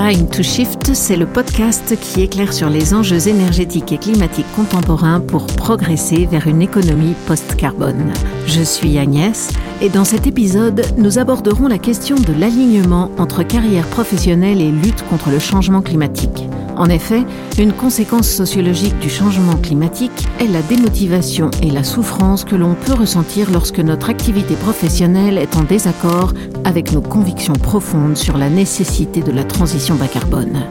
Time to Shift, c'est le podcast qui éclaire sur les enjeux énergétiques et climatiques contemporains pour progresser vers une économie post-carbone. Je suis Agnès et dans cet épisode, nous aborderons la question de l'alignement entre carrière professionnelle et lutte contre le changement climatique. En effet, une conséquence sociologique du changement climatique est la démotivation et la souffrance que l'on peut ressentir lorsque notre activité professionnelle est en désaccord avec nos convictions profondes sur la nécessité de la transition bas carbone.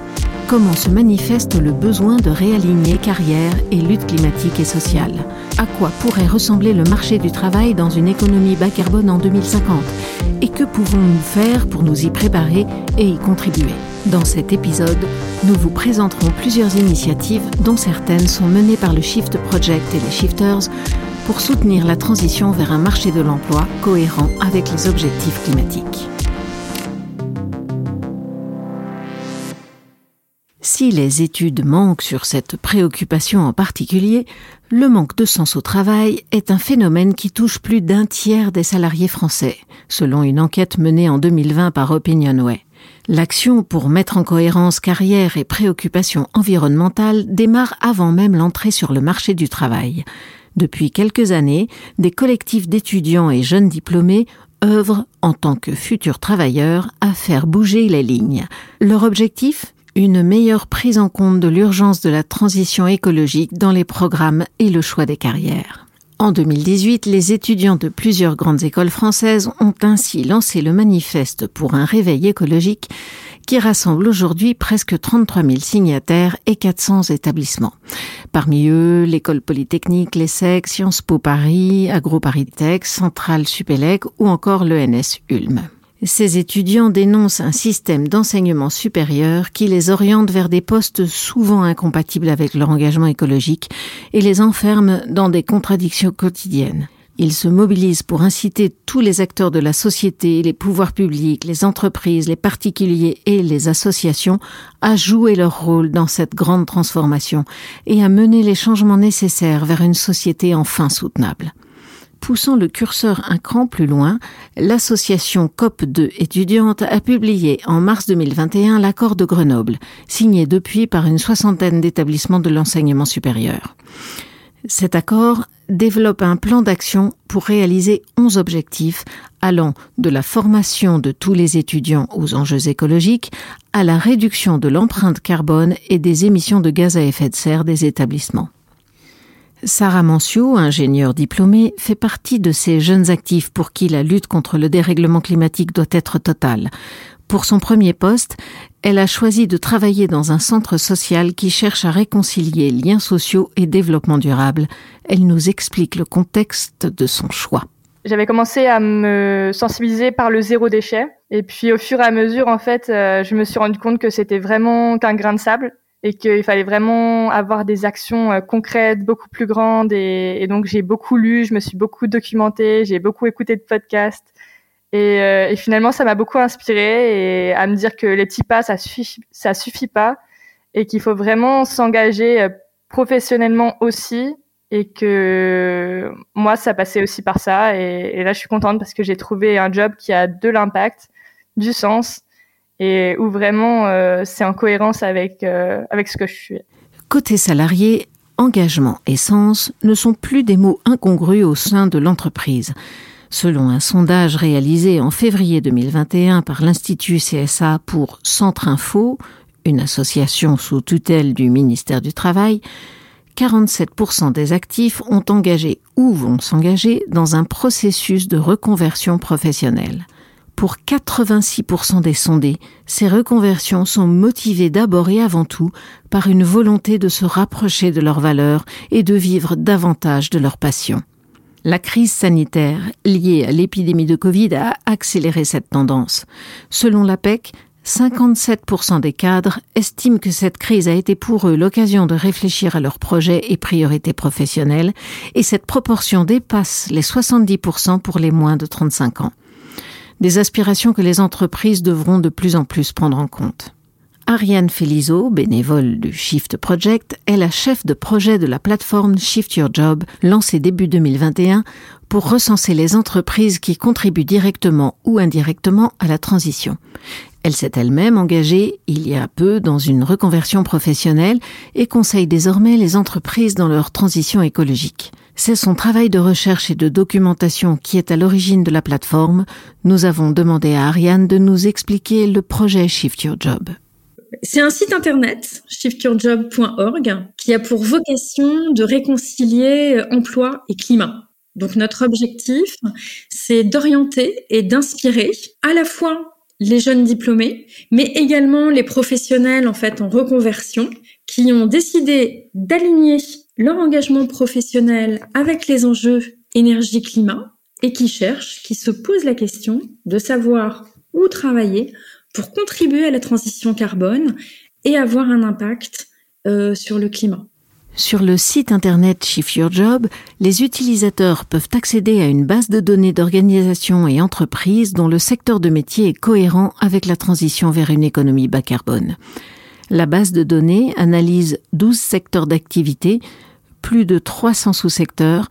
Comment se manifeste le besoin de réaligner carrière et lutte climatique et sociale? À quoi pourrait ressembler le marché du travail dans une économie bas carbone en 2050 Et que pouvons-nous faire pour nous y préparer et y contribuer? Dans cet épisode, nous vous présenterons plusieurs initiatives dont certaines sont menées par le Shift Project et les Shifters pour soutenir la transition vers un marché de l'emploi cohérent avec les objectifs climatiques. Si les études manquent sur cette préoccupation en particulier, le manque de sens au travail est un phénomène qui touche plus d'un tiers des salariés français, selon une enquête menée en 2020 par Opinionway. L'action pour mettre en cohérence carrière et préoccupations environnementales démarre avant même l'entrée sur le marché du travail. Depuis quelques années, des collectifs d'étudiants et jeunes diplômés œuvrent en tant que futurs travailleurs à faire bouger les lignes. Leur objectif? Une meilleure prise en compte de l'urgence de la transition écologique dans les programmes et le choix des carrières. En 2018, les étudiants de plusieurs grandes écoles françaises ont ainsi lancé le manifeste pour un réveil écologique qui rassemble aujourd'hui presque 33 000 signataires et 400 établissements. Parmi eux, l'école polytechnique, l'ESSEC, Sciences Po Paris, AgroParisTech, Centrale Supélec ou encore l'ENS Ulm. Ces étudiants dénoncent un système d'enseignement supérieur qui les oriente vers des postes souvent incompatibles avec leur engagement écologique et les enferme dans des contradictions quotidiennes. Ils se mobilisent pour inciter tous les acteurs de la société, les pouvoirs publics, les entreprises, les particuliers et les associations à jouer leur rôle dans cette grande transformation et à mener les changements nécessaires vers une société enfin soutenable. Poussant le curseur un cran plus loin, l'association COP2 étudiante a publié en mars 2021 l'accord de Grenoble, signé depuis par une soixantaine d'établissements de l'enseignement supérieur. Cet accord développe un plan d'action pour réaliser onze objectifs allant de la formation de tous les étudiants aux enjeux écologiques à la réduction de l'empreinte carbone et des émissions de gaz à effet de serre des établissements. Sarah Mancio, ingénieure diplômée, fait partie de ces jeunes actifs pour qui la lutte contre le dérèglement climatique doit être totale. Pour son premier poste, elle a choisi de travailler dans un centre social qui cherche à réconcilier liens sociaux et développement durable. Elle nous explique le contexte de son choix. J'avais commencé à me sensibiliser par le zéro déchet. Et puis au fur et à mesure, en fait, euh, je me suis rendu compte que c'était vraiment qu'un grain de sable et qu'il fallait vraiment avoir des actions euh, concrètes, beaucoup plus grandes. Et, donc j'ai beaucoup lu, je me suis beaucoup documentée, j'ai beaucoup écouté de podcasts. Et, euh, et finalement, ça m'a beaucoup inspiré et à me dire que les petits pas, ça suffit, ça suffit pas, et qu'il faut vraiment s'engager euh, professionnellement aussi, et que moi, ça passait aussi par ça. Et là, je suis contente parce que j'ai trouvé un job qui a de l'impact, du sens et où vraiment euh, c'est en cohérence avec, euh, avec ce que je suis. Côté salarié, engagement et sens ne sont plus des mots incongrus au sein de l'entreprise. Selon un sondage réalisé en février 2021 par l'Institut CSA pour Centre Info, une association sous tutelle du ministère du Travail, 47% des actifs ont engagé ou vont s'engager dans un processus de reconversion professionnelle. Pour 86% des sondés, ces reconversions sont motivées d'abord et avant tout par une volonté de se rapprocher de leurs valeurs et de vivre davantage de leur passion. La crise sanitaire liée à l'épidémie de Covid a accéléré cette tendance. Selon l'APEC, 57% des cadres estiment que cette crise a été pour eux l'occasion de réfléchir à leurs projets et priorités professionnelles, et cette proportion dépasse les 70% pour les moins de 35 ans des aspirations que les entreprises devront de plus en plus prendre en compte. Ariane Felizo, bénévole du Shift Project, est la chef de projet de la plateforme Shift Your Job, lancée début 2021 pour recenser les entreprises qui contribuent directement ou indirectement à la transition. Elle s'est elle-même engagée il y a peu dans une reconversion professionnelle et conseille désormais les entreprises dans leur transition écologique. C'est son travail de recherche et de documentation qui est à l'origine de la plateforme. Nous avons demandé à Ariane de nous expliquer le projet Shift Your Job. C'est un site internet, shiftyourjob.org, qui a pour vocation de réconcilier emploi et climat. Donc notre objectif, c'est d'orienter et d'inspirer à la fois les jeunes diplômés, mais également les professionnels en fait en reconversion qui ont décidé d'aligner leur engagement professionnel avec les enjeux énergie-climat et qui cherchent, qui se posent la question de savoir où travailler pour contribuer à la transition carbone et avoir un impact euh, sur le climat. Sur le site internet Shift Your Job, les utilisateurs peuvent accéder à une base de données d'organisations et entreprises dont le secteur de métier est cohérent avec la transition vers une économie bas carbone. La base de données analyse 12 secteurs d'activité, plus de 300 sous-secteurs,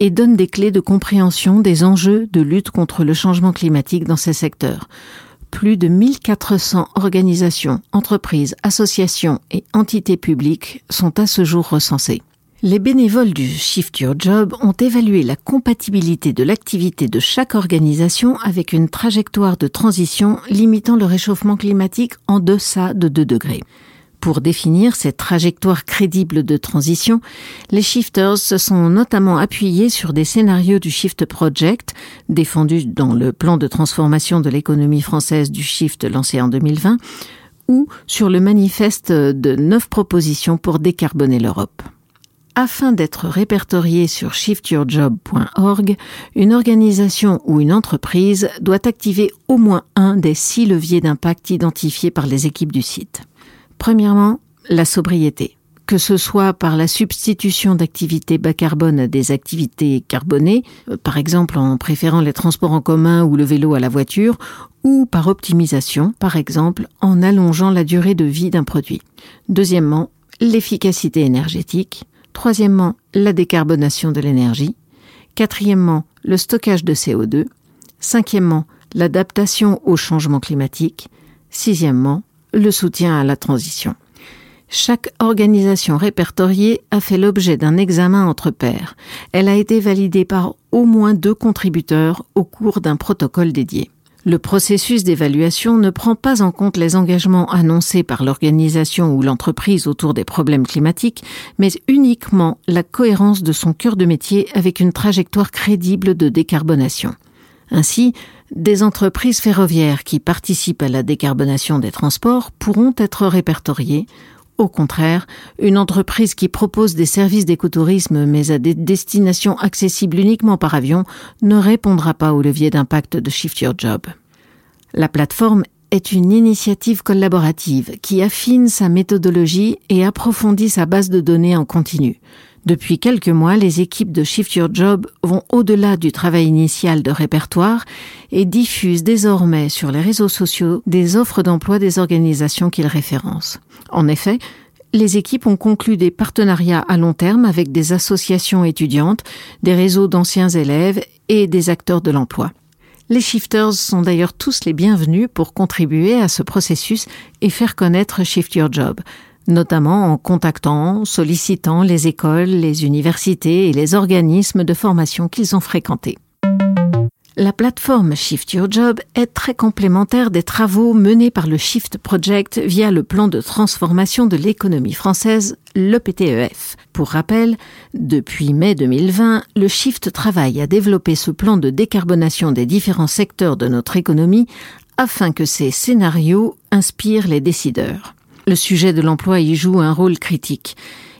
et donne des clés de compréhension des enjeux de lutte contre le changement climatique dans ces secteurs plus de 1400 organisations, entreprises, associations et entités publiques sont à ce jour recensées. Les bénévoles du Shift Your Job ont évalué la compatibilité de l'activité de chaque organisation avec une trajectoire de transition limitant le réchauffement climatique en deçà de 2 degrés. Pour définir cette trajectoire crédible de transition, les shifters se sont notamment appuyés sur des scénarios du Shift Project, défendus dans le plan de transformation de l'économie française du Shift lancé en 2020, ou sur le manifeste de neuf propositions pour décarboner l'Europe. Afin d'être répertorié sur shiftyourjob.org, une organisation ou une entreprise doit activer au moins un des six leviers d'impact identifiés par les équipes du site. Premièrement, la sobriété. Que ce soit par la substitution d'activités bas carbone à des activités carbonées, euh, par exemple en préférant les transports en commun ou le vélo à la voiture, ou par optimisation, par exemple en allongeant la durée de vie d'un produit. Deuxièmement, l'efficacité énergétique. Troisièmement, la décarbonation de l'énergie. Quatrièmement, le stockage de CO2. Cinquièmement, l'adaptation au changement climatique. Sixièmement, le soutien à la transition. Chaque organisation répertoriée a fait l'objet d'un examen entre pairs. Elle a été validée par au moins deux contributeurs au cours d'un protocole dédié. Le processus d'évaluation ne prend pas en compte les engagements annoncés par l'organisation ou l'entreprise autour des problèmes climatiques, mais uniquement la cohérence de son cœur de métier avec une trajectoire crédible de décarbonation. Ainsi, des entreprises ferroviaires qui participent à la décarbonation des transports pourront être répertoriées. Au contraire, une entreprise qui propose des services d'écotourisme mais à des destinations accessibles uniquement par avion ne répondra pas au levier d'impact de Shift Your Job. La plateforme est une initiative collaborative qui affine sa méthodologie et approfondit sa base de données en continu. Depuis quelques mois, les équipes de Shift Your Job vont au-delà du travail initial de répertoire et diffusent désormais sur les réseaux sociaux des offres d'emploi des organisations qu'ils référencent. En effet, les équipes ont conclu des partenariats à long terme avec des associations étudiantes, des réseaux d'anciens élèves et des acteurs de l'emploi. Les shifters sont d'ailleurs tous les bienvenus pour contribuer à ce processus et faire connaître Shift Your Job notamment en contactant, sollicitant les écoles, les universités et les organismes de formation qu'ils ont fréquentés. La plateforme Shift Your Job est très complémentaire des travaux menés par le Shift Project via le plan de transformation de l'économie française, le PTEF. Pour rappel, depuis mai 2020, le Shift travaille à développer ce plan de décarbonation des différents secteurs de notre économie afin que ces scénarios inspirent les décideurs le sujet de l'emploi y joue un rôle critique.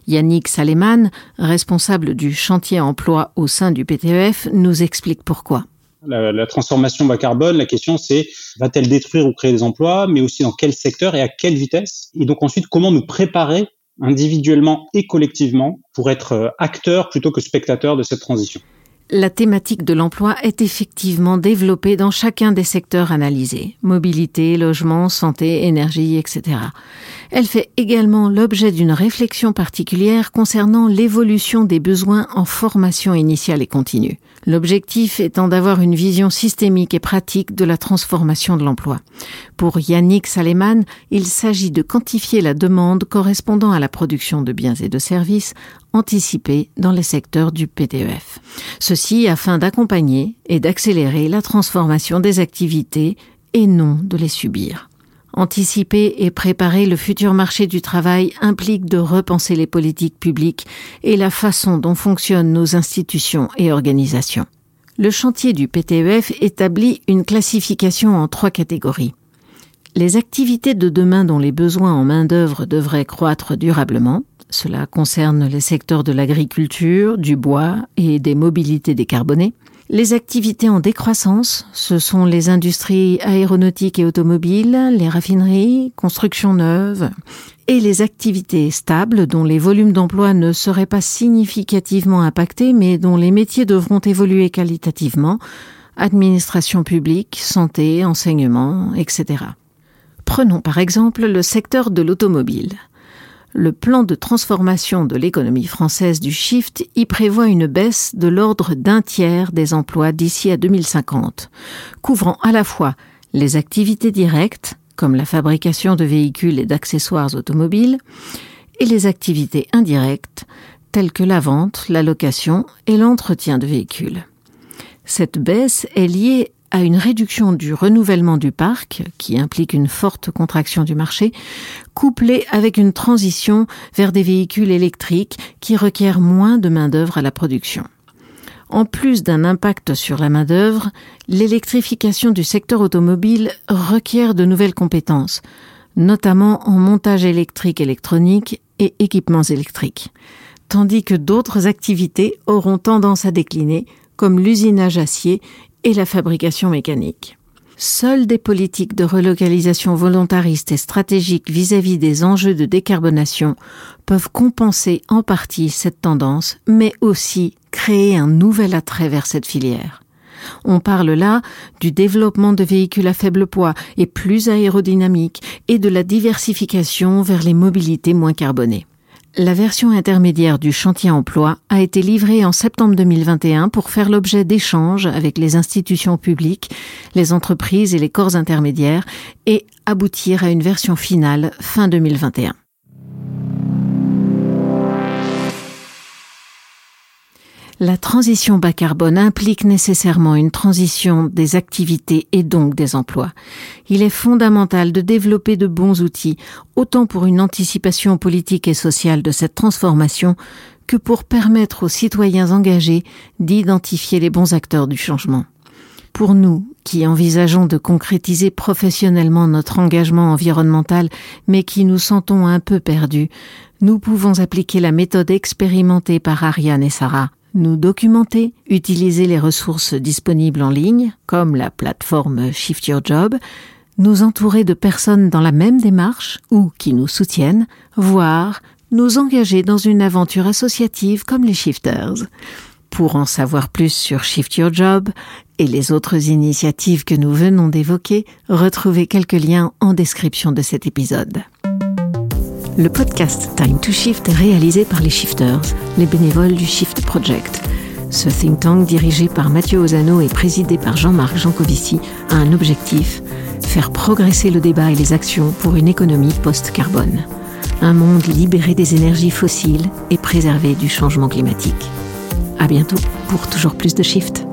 Yannick Saleman, responsable du chantier emploi au sein du PTEF, nous explique pourquoi. La, transformation bas carbone, la question c'est va-t-elle détruire ou créer des emplois, mais aussi dans quel secteur et à quelle vitesse? Et donc ensuite, comment nous préparer individuellement et collectivement pour être acteurs plutôt que spectateurs de cette transition? La thématique de l'emploi est effectivement développée dans chacun des secteurs analysés mobilité, logement, santé, énergie, etc. Elle fait également l'objet d'une réflexion particulière concernant l'évolution des besoins en formation initiale et continue. L'objectif étant d'avoir une vision systémique et pratique de la transformation de l'emploi. Pour Yannick Saleman, il s'agit de quantifier la demande correspondant à la production de biens et de services anticipés dans les secteurs du PTEF. Afin d'accompagner et d'accélérer la transformation des activités et non de les subir. Anticiper et préparer le futur marché du travail implique de repenser les politiques publiques et la façon dont fonctionnent nos institutions et organisations. Le chantier du PTEF établit une classification en trois catégories. Les activités de demain dont les besoins en main-d'œuvre devraient croître durablement, cela concerne les secteurs de l'agriculture, du bois et des mobilités décarbonées. Les activités en décroissance, ce sont les industries aéronautiques et automobiles, les raffineries, constructions neuves, et les activités stables dont les volumes d'emploi ne seraient pas significativement impactés mais dont les métiers devront évoluer qualitativement, administration publique, santé, enseignement, etc. Prenons par exemple le secteur de l'automobile le plan de transformation de l'économie française du Shift y prévoit une baisse de l'ordre d'un tiers des emplois d'ici à 2050, couvrant à la fois les activités directes, comme la fabrication de véhicules et d'accessoires automobiles, et les activités indirectes, telles que la vente, la location et l'entretien de véhicules. Cette baisse est liée à une réduction du renouvellement du parc, qui implique une forte contraction du marché, couplée avec une transition vers des véhicules électriques qui requièrent moins de main-d'œuvre à la production. En plus d'un impact sur la main-d'œuvre, l'électrification du secteur automobile requiert de nouvelles compétences, notamment en montage électrique électronique et équipements électriques, tandis que d'autres activités auront tendance à décliner, comme l'usinage acier et la fabrication mécanique. Seules des politiques de relocalisation volontaristes et stratégiques vis-à-vis des enjeux de décarbonation peuvent compenser en partie cette tendance, mais aussi créer un nouvel attrait vers cette filière. On parle là du développement de véhicules à faible poids et plus aérodynamiques et de la diversification vers les mobilités moins carbonées. La version intermédiaire du chantier emploi a été livrée en septembre 2021 pour faire l'objet d'échanges avec les institutions publiques, les entreprises et les corps intermédiaires et aboutir à une version finale fin 2021. La transition bas carbone implique nécessairement une transition des activités et donc des emplois. Il est fondamental de développer de bons outils, autant pour une anticipation politique et sociale de cette transformation que pour permettre aux citoyens engagés d'identifier les bons acteurs du changement. Pour nous, qui envisageons de concrétiser professionnellement notre engagement environnemental, mais qui nous sentons un peu perdus, nous pouvons appliquer la méthode expérimentée par Ariane et Sarah nous documenter, utiliser les ressources disponibles en ligne, comme la plateforme Shift Your Job, nous entourer de personnes dans la même démarche ou qui nous soutiennent, voire nous engager dans une aventure associative comme les Shifters. Pour en savoir plus sur Shift Your Job et les autres initiatives que nous venons d'évoquer, retrouvez quelques liens en description de cet épisode. Le podcast Time to Shift est réalisé par les Shifters, les bénévoles du Shift Project. Ce think tank dirigé par Mathieu Ozano et présidé par Jean-Marc Jancovici a un objectif faire progresser le débat et les actions pour une économie post-carbone. Un monde libéré des énergies fossiles et préservé du changement climatique. À bientôt pour toujours plus de Shift.